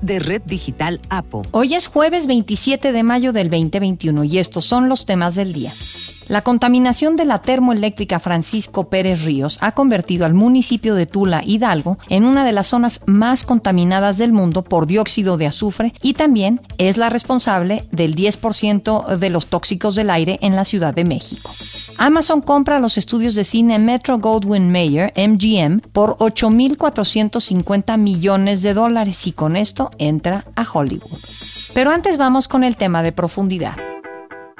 de Red Digital APO. Hoy es jueves 27 de mayo del 2021 y estos son los temas del día. La contaminación de la termoeléctrica Francisco Pérez Ríos ha convertido al municipio de Tula, Hidalgo, en una de las zonas más contaminadas del mundo por dióxido de azufre y también es la responsable del 10% de los tóxicos del aire en la Ciudad de México. Amazon compra los estudios de cine Metro Goldwyn Mayer, MGM, por 8.450 millones de dólares y con esto entra a Hollywood. Pero antes vamos con el tema de profundidad.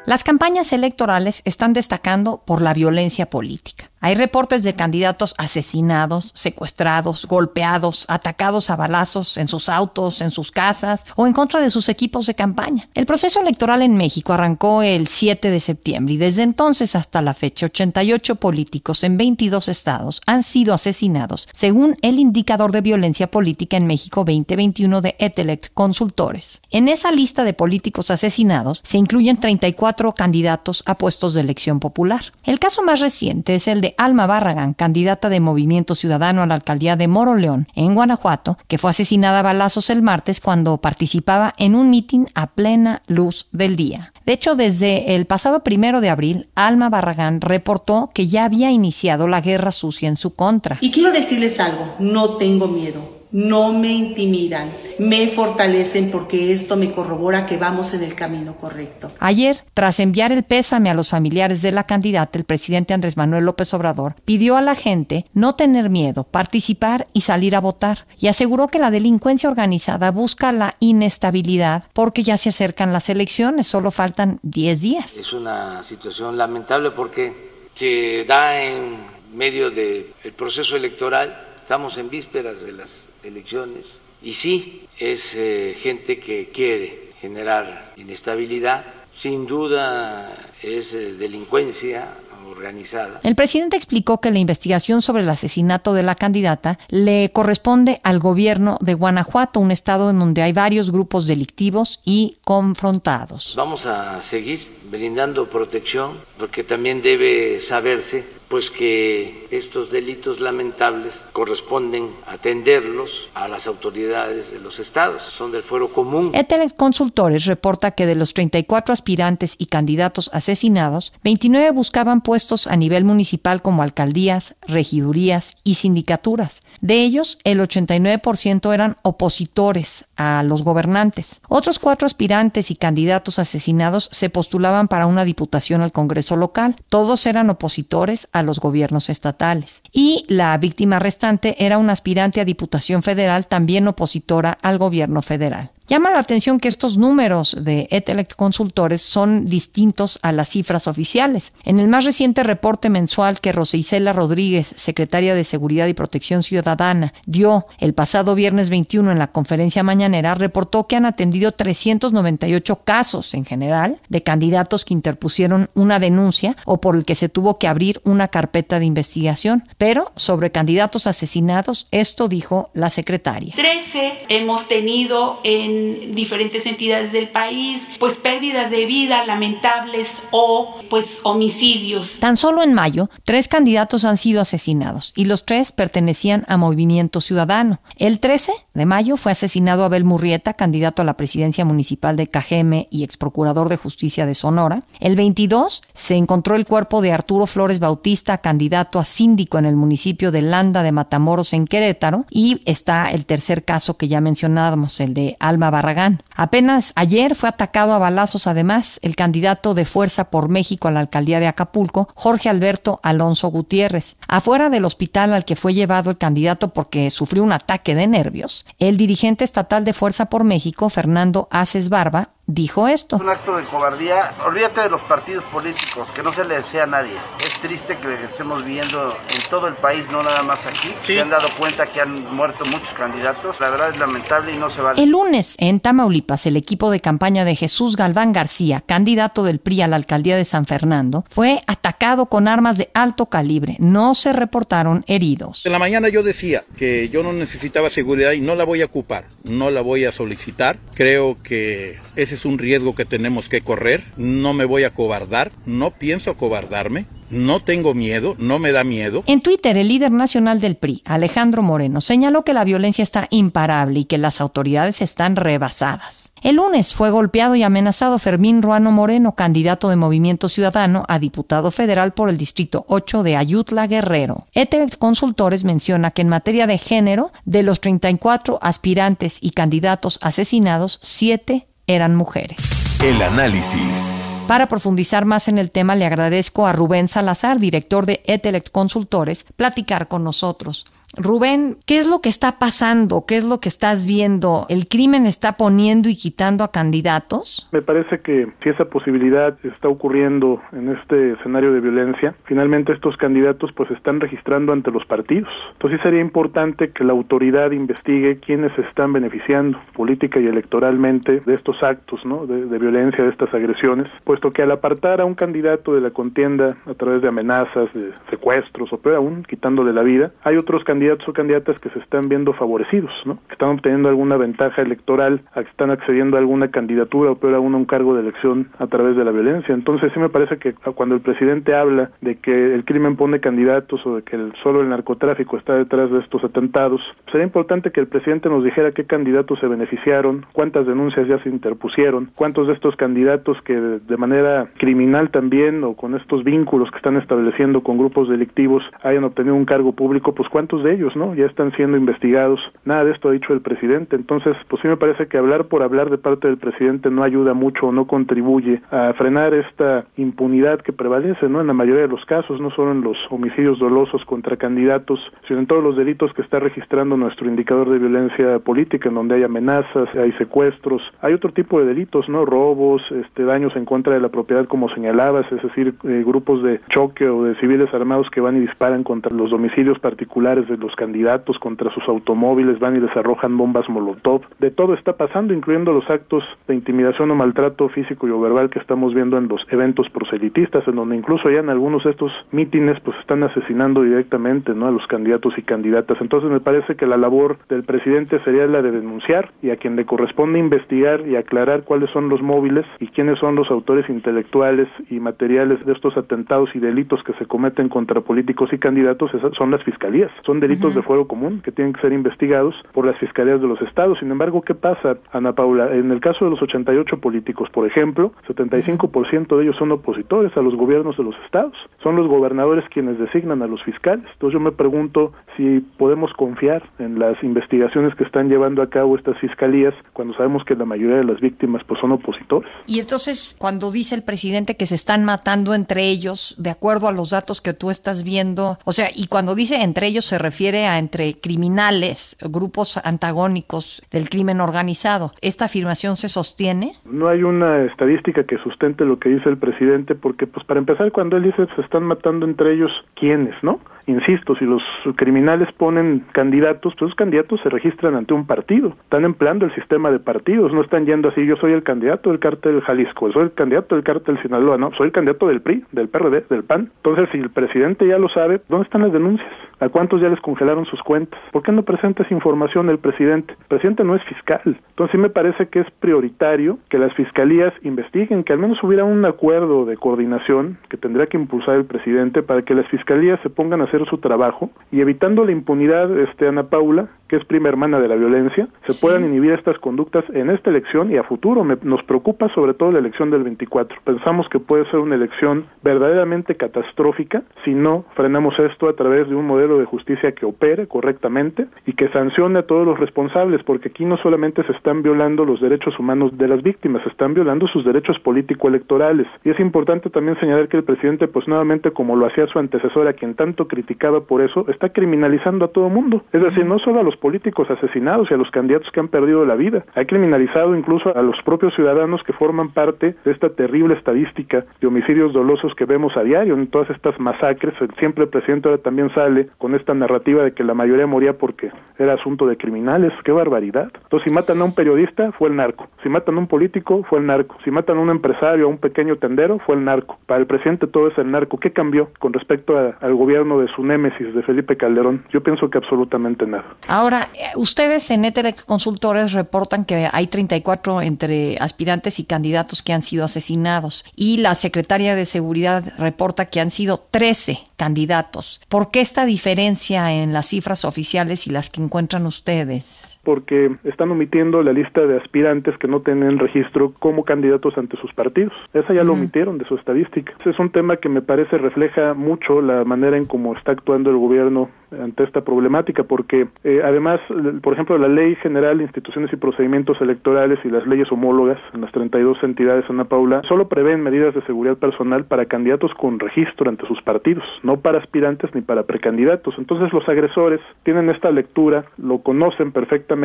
Las campañas electorales están destacando por la violencia política. Hay reportes de candidatos asesinados, secuestrados, golpeados, atacados a balazos en sus autos, en sus casas o en contra de sus equipos de campaña. El proceso electoral en México arrancó el 7 de septiembre y desde entonces hasta la fecha 88 políticos en 22 estados han sido asesinados, según el indicador de violencia política en México 2021 de Etelect Consultores. En esa lista de políticos asesinados se incluyen 34 candidatos a puestos de elección popular. El caso más reciente es el de Alma Barragán, candidata de Movimiento Ciudadano a la alcaldía de Moroleón, en Guanajuato, que fue asesinada a balazos el martes cuando participaba en un mitin a plena luz del día. De hecho, desde el pasado primero de abril, Alma Barragán reportó que ya había iniciado la guerra sucia en su contra. Y quiero decirles algo, no tengo miedo no me intimidan, me fortalecen porque esto me corrobora que vamos en el camino correcto. Ayer, tras enviar el pésame a los familiares de la candidata, el presidente Andrés Manuel López Obrador pidió a la gente no tener miedo, participar y salir a votar, y aseguró que la delincuencia organizada busca la inestabilidad porque ya se acercan las elecciones, solo faltan 10 días. Es una situación lamentable porque se da en medio del proceso electoral Estamos en vísperas de las elecciones y sí, es eh, gente que quiere generar inestabilidad. Sin duda es eh, delincuencia organizada. El presidente explicó que la investigación sobre el asesinato de la candidata le corresponde al gobierno de Guanajuato, un estado en donde hay varios grupos delictivos y confrontados. Vamos a seguir brindando protección porque también debe saberse pues que estos delitos lamentables corresponden atenderlos a las autoridades de los estados, son del fuero común. Eteles Consultores reporta que de los 34 aspirantes y candidatos asesinados, 29 buscaban puestos a nivel municipal como alcaldías, regidurías y sindicaturas. De ellos, el 89% eran opositores a los gobernantes. Otros cuatro aspirantes y candidatos asesinados se postulaban para una diputación al Congreso local. Todos eran opositores a los gobiernos estatales. Y la víctima restante era una aspirante a Diputación Federal, también opositora al gobierno federal. Llama la atención que estos números de Etelect Consultores son distintos a las cifras oficiales. En el más reciente reporte mensual que Isela Rodríguez, secretaria de Seguridad y Protección Ciudadana, dio el pasado viernes 21 en la conferencia mañanera, reportó que han atendido 398 casos en general de candidatos que interpusieron una denuncia o por el que se tuvo que abrir una carpeta de investigación. Pero sobre candidatos asesinados, esto dijo la secretaria. 13 hemos tenido en diferentes entidades del país, pues pérdidas de vida lamentables o pues homicidios. Tan solo en mayo, tres candidatos han sido asesinados y los tres pertenecían a Movimiento Ciudadano. El 13 de mayo fue asesinado Abel Murrieta, candidato a la presidencia municipal de Cajeme y ex procurador de justicia de Sonora. El 22 se encontró el cuerpo de Arturo Flores Bautista, candidato a síndico en el municipio de Landa de Matamoros en Querétaro. Y está el tercer caso que ya mencionábamos, el de Alma Barragán. Apenas ayer fue atacado a balazos además el candidato de Fuerza por México a la alcaldía de Acapulco, Jorge Alberto Alonso Gutiérrez. Afuera del hospital al que fue llevado el candidato porque sufrió un ataque de nervios, el dirigente estatal de Fuerza por México, Fernando Aces Barba, dijo esto. Un acto de cobardía. Olvídate de los partidos políticos, que no se le desea a nadie. Este triste que estemos viendo en todo el país, no nada más aquí. Se han dado cuenta que han muerto muchos candidatos. La verdad es lamentable y no se vale. El lunes, en Tamaulipas, el equipo de campaña de Jesús Galván García, candidato del PRI a la alcaldía de San Fernando, fue atacado con armas de alto calibre. No se reportaron heridos. En la mañana yo decía que yo no necesitaba seguridad y no la voy a ocupar, no la voy a solicitar. Creo que ese es un riesgo que tenemos que correr. No me voy a cobardar, no pienso acobardarme. No tengo miedo, no me da miedo. En Twitter, el líder nacional del PRI, Alejandro Moreno, señaló que la violencia está imparable y que las autoridades están rebasadas. El lunes fue golpeado y amenazado Fermín Ruano Moreno, candidato de Movimiento Ciudadano a diputado federal por el Distrito 8 de Ayutla Guerrero. Etex Consultores menciona que en materia de género, de los 34 aspirantes y candidatos asesinados, 7 eran mujeres. El análisis. Para profundizar más en el tema, le agradezco a Rubén Salazar, director de Etelect Consultores, platicar con nosotros. Rubén, ¿qué es lo que está pasando? ¿Qué es lo que estás viendo? ¿El crimen está poniendo y quitando a candidatos? Me parece que si esa posibilidad está ocurriendo en este escenario de violencia, finalmente estos candidatos pues están registrando ante los partidos. Entonces sería importante que la autoridad investigue quiénes están beneficiando política y electoralmente de estos actos ¿no? de, de violencia, de estas agresiones, puesto que al apartar a un candidato de la contienda a través de amenazas, de secuestros o peor aún, quitándole la vida, hay otros candidatos candidatos o candidatas que se están viendo favorecidos, ¿no? que están obteniendo alguna ventaja electoral, que están accediendo a alguna candidatura o peor aún a un cargo de elección a través de la violencia. Entonces sí me parece que cuando el presidente habla de que el crimen pone candidatos o de que solo el narcotráfico está detrás de estos atentados, sería importante que el presidente nos dijera qué candidatos se beneficiaron, cuántas denuncias ya se interpusieron, cuántos de estos candidatos que de manera criminal también o con estos vínculos que están estableciendo con grupos delictivos hayan obtenido un cargo público, pues cuántos de ellos, ¿no? Ya están siendo investigados. Nada de esto ha dicho el presidente. Entonces, pues sí me parece que hablar por hablar de parte del presidente no ayuda mucho o no contribuye a frenar esta impunidad que prevalece, ¿no? En la mayoría de los casos, no solo en los homicidios dolosos contra candidatos, sino en todos los delitos que está registrando nuestro indicador de violencia política, en donde hay amenazas, hay secuestros, hay otro tipo de delitos, ¿no? Robos, este, daños en contra de la propiedad, como señalabas, es decir, eh, grupos de choque o de civiles armados que van y disparan contra los domicilios particulares de los candidatos contra sus automóviles, van y les arrojan bombas molotov. De todo está pasando, incluyendo los actos de intimidación o maltrato físico y o verbal que estamos viendo en los eventos proselitistas, en donde incluso ya en algunos de estos mítines pues están asesinando directamente ¿no? a los candidatos y candidatas. Entonces me parece que la labor del presidente sería la de denunciar y a quien le corresponde investigar y aclarar cuáles son los móviles y quiénes son los autores intelectuales y materiales de estos atentados y delitos que se cometen contra políticos y candidatos, son las fiscalías. Son delitos de fuero común que tienen que ser investigados por las fiscalías de los estados. Sin embargo, ¿qué pasa, Ana Paula? En el caso de los 88 políticos, por ejemplo, 75% de ellos son opositores a los gobiernos de los estados. Son los gobernadores quienes designan a los fiscales. Entonces yo me pregunto si podemos confiar en las investigaciones que están llevando a cabo estas fiscalías cuando sabemos que la mayoría de las víctimas pues son opositores. Y entonces, cuando dice el presidente que se están matando entre ellos, de acuerdo a los datos que tú estás viendo, o sea, y cuando dice entre ellos se refiere a entre criminales, grupos antagónicos del crimen organizado. ¿Esta afirmación se sostiene? No hay una estadística que sustente lo que dice el presidente, porque pues para empezar, cuando él dice se están matando entre ellos, ¿quiénes, no? Insisto, si los criminales ponen candidatos, pues esos candidatos se registran ante un partido, están empleando el sistema de partidos, no están yendo así, yo soy el candidato del cártel Jalisco, soy el candidato del cártel Sinaloa, no, soy el candidato del PRI, del PRD, del PAN. Entonces, si el presidente ya lo sabe, ¿dónde están las denuncias? ¿A cuántos ya les congelaron sus cuentas? ¿Por qué no presenta esa información el presidente? El presidente no es fiscal. Entonces sí me parece que es prioritario que las fiscalías investiguen, que al menos hubiera un acuerdo de coordinación que tendría que impulsar el presidente para que las fiscalías se pongan a hacer su trabajo y evitando la impunidad, este Ana Paula, que es prima hermana de la violencia, se sí. puedan inhibir estas conductas en esta elección y a futuro. Me, nos preocupa sobre todo la elección del 24. Pensamos que puede ser una elección verdaderamente catastrófica si no frenamos esto a través de un modelo de justicia que opere correctamente y que sancione a todos los responsables, porque aquí no solamente se están violando los derechos humanos de las víctimas, se están violando sus derechos político-electorales. Y es importante también señalar que el presidente, pues nuevamente, como lo hacía su antecesor, a quien tanto criticaba por eso, está criminalizando a todo mundo. Es decir, no solo a los políticos asesinados y a los candidatos que han perdido la vida. Ha criminalizado incluso a los propios ciudadanos que forman parte de esta terrible estadística de homicidios dolosos que vemos a diario en todas estas masacres. Siempre el presidente ahora también sale con esta narrativa de que la mayoría moría porque era asunto de criminales. ¡Qué barbaridad! Entonces, si matan a un periodista, fue el narco. Si matan a un político, fue el narco. Si matan a un empresario, a un pequeño tendero, fue el narco. Para el presidente todo es el narco. ¿Qué cambió con respecto al gobierno de su némesis, de Felipe Calderón? Yo pienso que absolutamente nada. Eh, ustedes en Etelex Consultores reportan que hay 34 entre aspirantes y candidatos que han sido asesinados y la secretaria de Seguridad reporta que han sido 13 candidatos. ¿Por qué esta diferencia en las cifras oficiales y las que encuentran ustedes? Porque están omitiendo la lista de aspirantes que no tienen registro como candidatos ante sus partidos. Esa ya lo omitieron de su estadística. Ese es un tema que me parece refleja mucho la manera en cómo está actuando el gobierno ante esta problemática, porque eh, además, por ejemplo, la Ley General de Instituciones y Procedimientos Electorales y las leyes homólogas en las 32 entidades, Ana Paula, solo prevén medidas de seguridad personal para candidatos con registro ante sus partidos, no para aspirantes ni para precandidatos. Entonces los agresores tienen esta lectura, lo conocen perfectamente,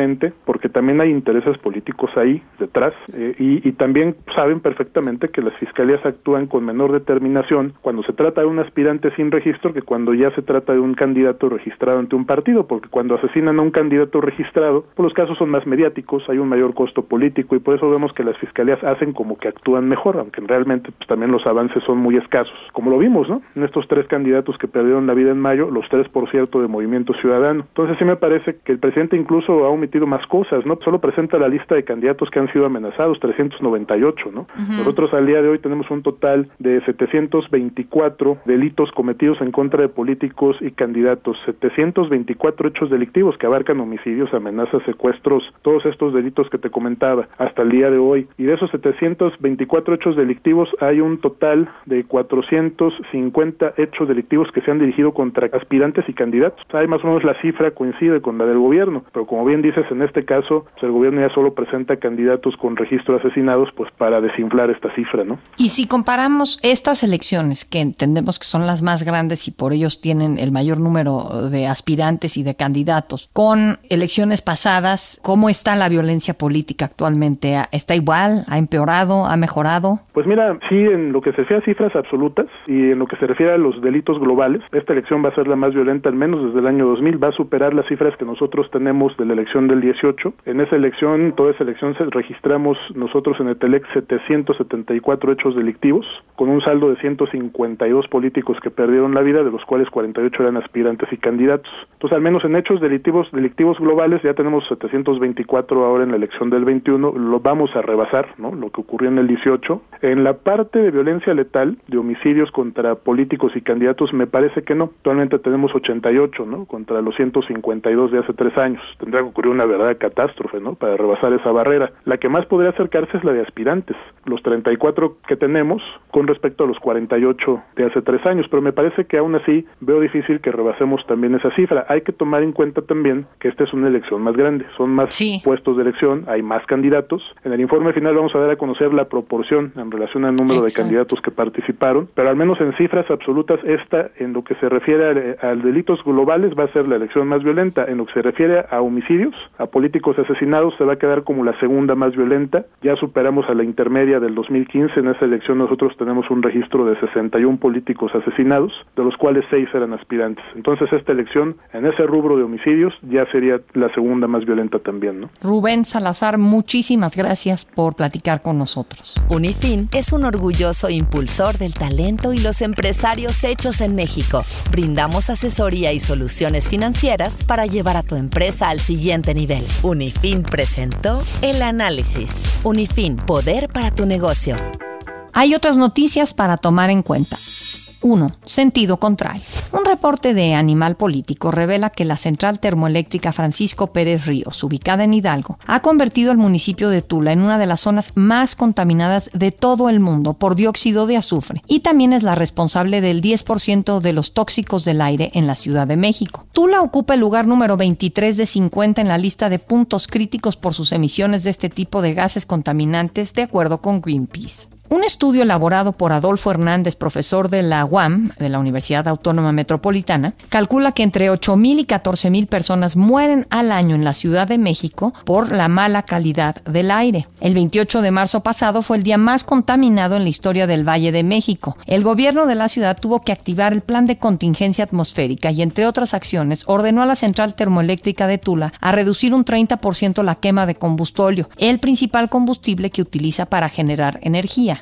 porque también hay intereses políticos ahí detrás, eh, y, también saben perfectamente que las fiscalías actúan con menor determinación cuando se trata de un aspirante sin registro que cuando ya se trata de un candidato registrado ante un partido, porque cuando asesinan a un candidato registrado, pues los casos son más mediáticos, hay un mayor costo político y por eso vemos que las fiscalías hacen como que actúan mejor, aunque realmente pues, también los avances son muy escasos, como lo vimos, ¿no? En estos tres candidatos que perdieron la vida en mayo, los tres, por cierto, de Movimiento Ciudadano. Entonces sí me parece que el presidente incluso ha omitido más cosas, ¿no? Solo presenta la lista de candidatos que han sido amenazados, 398, ¿no? Nosotros al día de hoy tenemos un total de 724 delitos cometidos en contra de políticos y candidatos 724 hechos delictivos que abarcan homicidios, amenazas, secuestros, todos estos delitos que te comentaba hasta el día de hoy. Y de esos 724 hechos delictivos hay un total de 450 hechos delictivos que se han dirigido contra aspirantes y candidatos. Hay más o menos la cifra coincide con la del gobierno, pero como bien dices, en este caso, pues, el gobierno ya solo presenta candidatos con registro asesinados pues para desinflar esta cifra, ¿no? Y si comparamos estas elecciones, que entendemos que son las más grandes y por ellos tienen el mayor número de aspirantes y de candidatos con elecciones pasadas, ¿cómo está la violencia política actualmente? ¿Está igual? ¿Ha empeorado? ¿Ha mejorado? Pues mira, sí, en lo que se refiere a cifras absolutas y en lo que se refiere a los delitos globales, esta elección va a ser la más violenta al menos desde el año 2000, va a superar las cifras que nosotros tenemos de la elección del 18. En esa elección, toda esa elección registramos nosotros en el TELEC 774 hechos delictivos, con un saldo de 152 políticos que perdieron la vida, de los cuales 48 eran aspirantes y candidatos. Entonces, al menos en hechos delictivos, delictivos globales ya tenemos 724 ahora en la elección del 21, lo vamos a rebasar, ¿no? Lo que ocurrió en el 18. En la parte de violencia letal, de homicidios contra políticos y candidatos, me parece que no. Actualmente tenemos 88, ¿no? Contra los 152 de hace tres años. Tendría una verdadera catástrofe, ¿no? Para rebasar esa barrera. La que más podría acercarse es la de aspirantes, los 34 que tenemos con respecto a los 48 de hace tres años, pero me parece que aún así veo difícil que rebasemos también esa cifra. Hay que tomar en cuenta también que esta es una elección más grande, son más puestos de elección, hay más candidatos. En el informe final vamos a dar a conocer la proporción en relación al número de candidatos que participaron, pero al menos en cifras absolutas esta, en lo que se refiere a, delitos globales, va a ser la elección más violenta. En lo que se refiere a homicidios, a políticos asesinados, se va a quedar como la segunda más violenta. Ya superamos a la intermedia del 2015. En esa elección nosotros tenemos un registro de 61 políticos asesinados, de los cuales 6 eran aspirantes. Entonces esta elección en ese rubro de homicidios ya sería la segunda más violenta también, ¿no? Rubén Salazar, muchísimas gracias por platicar con nosotros. Unifin es un orgulloso impulsor del talento y los empresarios hechos en México. Brindamos asesoría y soluciones financieras para llevar a tu empresa al siguiente nivel. Unifin presentó el análisis. Unifin, poder para tu negocio. Hay otras noticias para tomar en cuenta. 1. Sentido contrario. Un reporte de Animal Político revela que la central termoeléctrica Francisco Pérez Ríos, ubicada en Hidalgo, ha convertido al municipio de Tula en una de las zonas más contaminadas de todo el mundo por dióxido de azufre y también es la responsable del 10% de los tóxicos del aire en la Ciudad de México. Tula ocupa el lugar número 23 de 50 en la lista de puntos críticos por sus emisiones de este tipo de gases contaminantes de acuerdo con Greenpeace. Un estudio elaborado por Adolfo Hernández, profesor de la UAM, de la Universidad Autónoma Metropolitana, calcula que entre 8.000 y 14.000 personas mueren al año en la Ciudad de México por la mala calidad del aire. El 28 de marzo pasado fue el día más contaminado en la historia del Valle de México. El gobierno de la ciudad tuvo que activar el plan de contingencia atmosférica y, entre otras acciones, ordenó a la central termoeléctrica de Tula a reducir un 30% la quema de combustóleo, el principal combustible que utiliza para generar energía.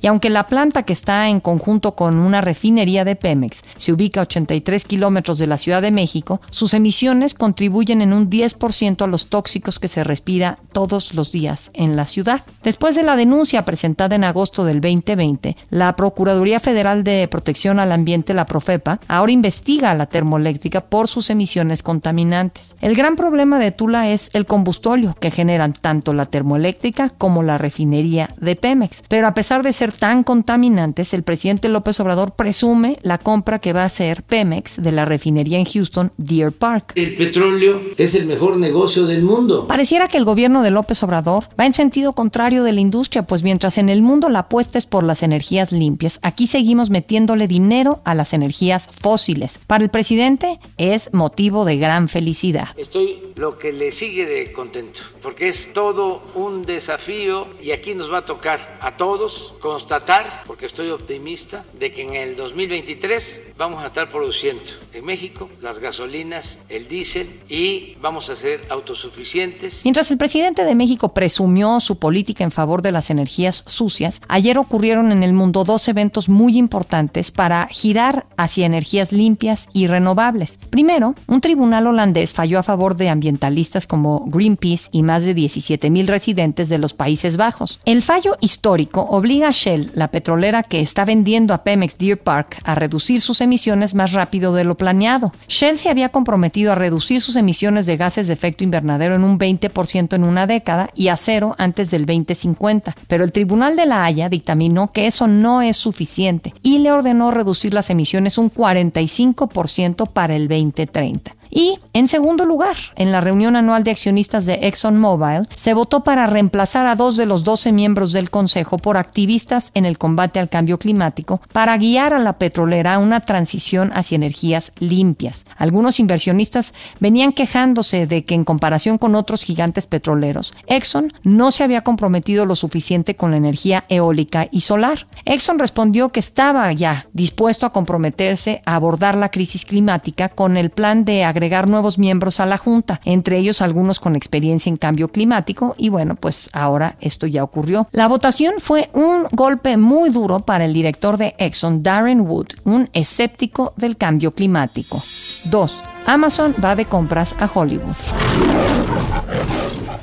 Y aunque la planta que está en conjunto con una refinería de Pemex se ubica a 83 kilómetros de la Ciudad de México, sus emisiones contribuyen en un 10% a los tóxicos que se respira todos los días en la ciudad. Después de la denuncia presentada en agosto del 2020, la Procuraduría Federal de Protección al Ambiente, la Profepa, ahora investiga a la termoeléctrica por sus emisiones contaminantes. El gran problema de Tula es el combustóleo que generan tanto la termoeléctrica como la refinería de Pemex. Pero a pesar de ser tan contaminantes, el presidente López Obrador presume la compra que va a hacer Pemex de la refinería en Houston, Deer Park. El petróleo es el mejor negocio del mundo. Pareciera que el gobierno de López Obrador va en sentido contrario de la industria, pues mientras en el mundo la apuesta es por las energías limpias, aquí seguimos metiéndole dinero a las energías fósiles. Para el presidente es motivo de gran felicidad. Estoy lo que le sigue de contento, porque es todo un desafío y aquí nos va a tocar a todos con constatar, porque estoy optimista, de que en el 2023 vamos a estar produciendo en México las gasolinas, el diésel y vamos a ser autosuficientes. Mientras el presidente de México presumió su política en favor de las energías sucias, ayer ocurrieron en el mundo dos eventos muy importantes para girar hacia energías limpias y renovables. Primero, un tribunal holandés falló a favor de ambientalistas como Greenpeace y más de 17 mil residentes de los Países Bajos. El fallo histórico obliga a Shell la petrolera que está vendiendo a Pemex Deer Park, a reducir sus emisiones más rápido de lo planeado. Shell se había comprometido a reducir sus emisiones de gases de efecto invernadero en un 20% en una década y a cero antes del 2050, pero el Tribunal de la Haya dictaminó que eso no es suficiente y le ordenó reducir las emisiones un 45% para el 2030. Y, en segundo lugar, en la reunión anual de accionistas de ExxonMobil, se votó para reemplazar a dos de los 12 miembros del Consejo por activistas en el combate al cambio climático para guiar a la petrolera a una transición hacia energías limpias. Algunos inversionistas venían quejándose de que en comparación con otros gigantes petroleros, Exxon no se había comprometido lo suficiente con la energía eólica y solar. Exxon respondió que estaba ya dispuesto a comprometerse a abordar la crisis climática con el plan de agregar nuevos miembros a la Junta, entre ellos algunos con experiencia en cambio climático y bueno, pues ahora esto ya ocurrió. La votación fue un golpe muy duro para el director de Exxon, Darren Wood, un escéptico del cambio climático. 2. Amazon va de compras a Hollywood.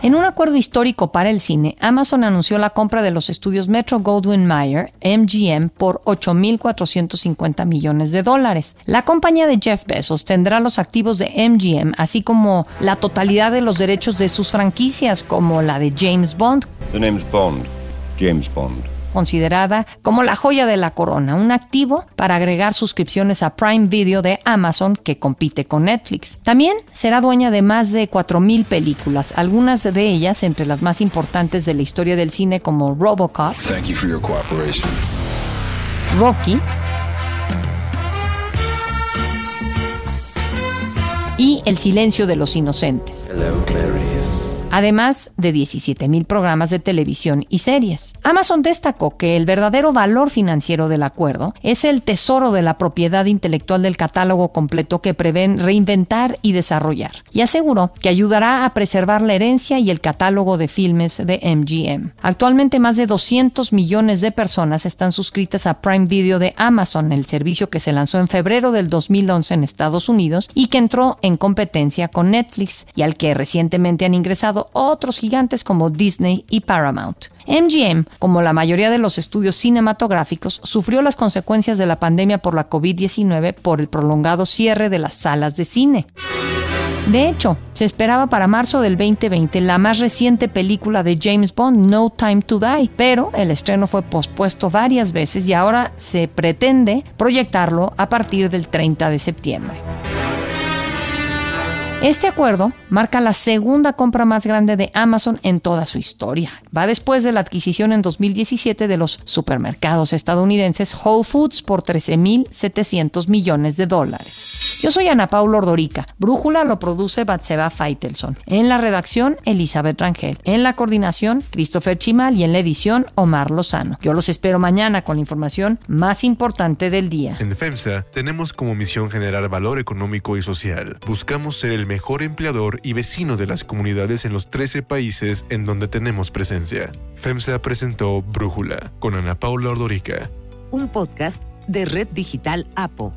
En un acuerdo histórico para el cine, Amazon anunció la compra de los estudios Metro Goldwyn Mayer, MGM, por 8.450 millones de dólares. La compañía de Jeff Bezos tendrá los activos de MGM, así como la totalidad de los derechos de sus franquicias, como la de James Bond. The Bond. James Bond considerada como la joya de la corona, un activo para agregar suscripciones a Prime Video de Amazon que compite con Netflix. También será dueña de más de 4.000 películas, algunas de ellas entre las más importantes de la historia del cine como Robocop, Rocky, y El silencio de los inocentes además de 17.000 programas de televisión y series. Amazon destacó que el verdadero valor financiero del acuerdo es el tesoro de la propiedad intelectual del catálogo completo que prevén reinventar y desarrollar, y aseguró que ayudará a preservar la herencia y el catálogo de filmes de MGM. Actualmente más de 200 millones de personas están suscritas a Prime Video de Amazon, el servicio que se lanzó en febrero del 2011 en Estados Unidos y que entró en competencia con Netflix y al que recientemente han ingresado otros gigantes como Disney y Paramount. MGM, como la mayoría de los estudios cinematográficos, sufrió las consecuencias de la pandemia por la COVID-19 por el prolongado cierre de las salas de cine. De hecho, se esperaba para marzo del 2020 la más reciente película de James Bond, No Time to Die, pero el estreno fue pospuesto varias veces y ahora se pretende proyectarlo a partir del 30 de septiembre. Este acuerdo marca la segunda compra más grande de Amazon en toda su historia. Va después de la adquisición en 2017 de los supermercados estadounidenses Whole Foods por 13.700 millones de dólares. Yo soy Ana Paula Ordorica. Brújula lo produce Batseba Feitelson. En la redacción, Elizabeth Rangel. En la coordinación, Christopher Chimal y en la edición, Omar Lozano. Yo los espero mañana con la información más importante del día. En FEMSA tenemos como misión generar valor económico y social. Buscamos ser mejor empleador y vecino de las comunidades en los 13 países en donde tenemos presencia. FEMSA presentó Brújula con Ana Paula Ordorica. Un podcast de Red Digital APO.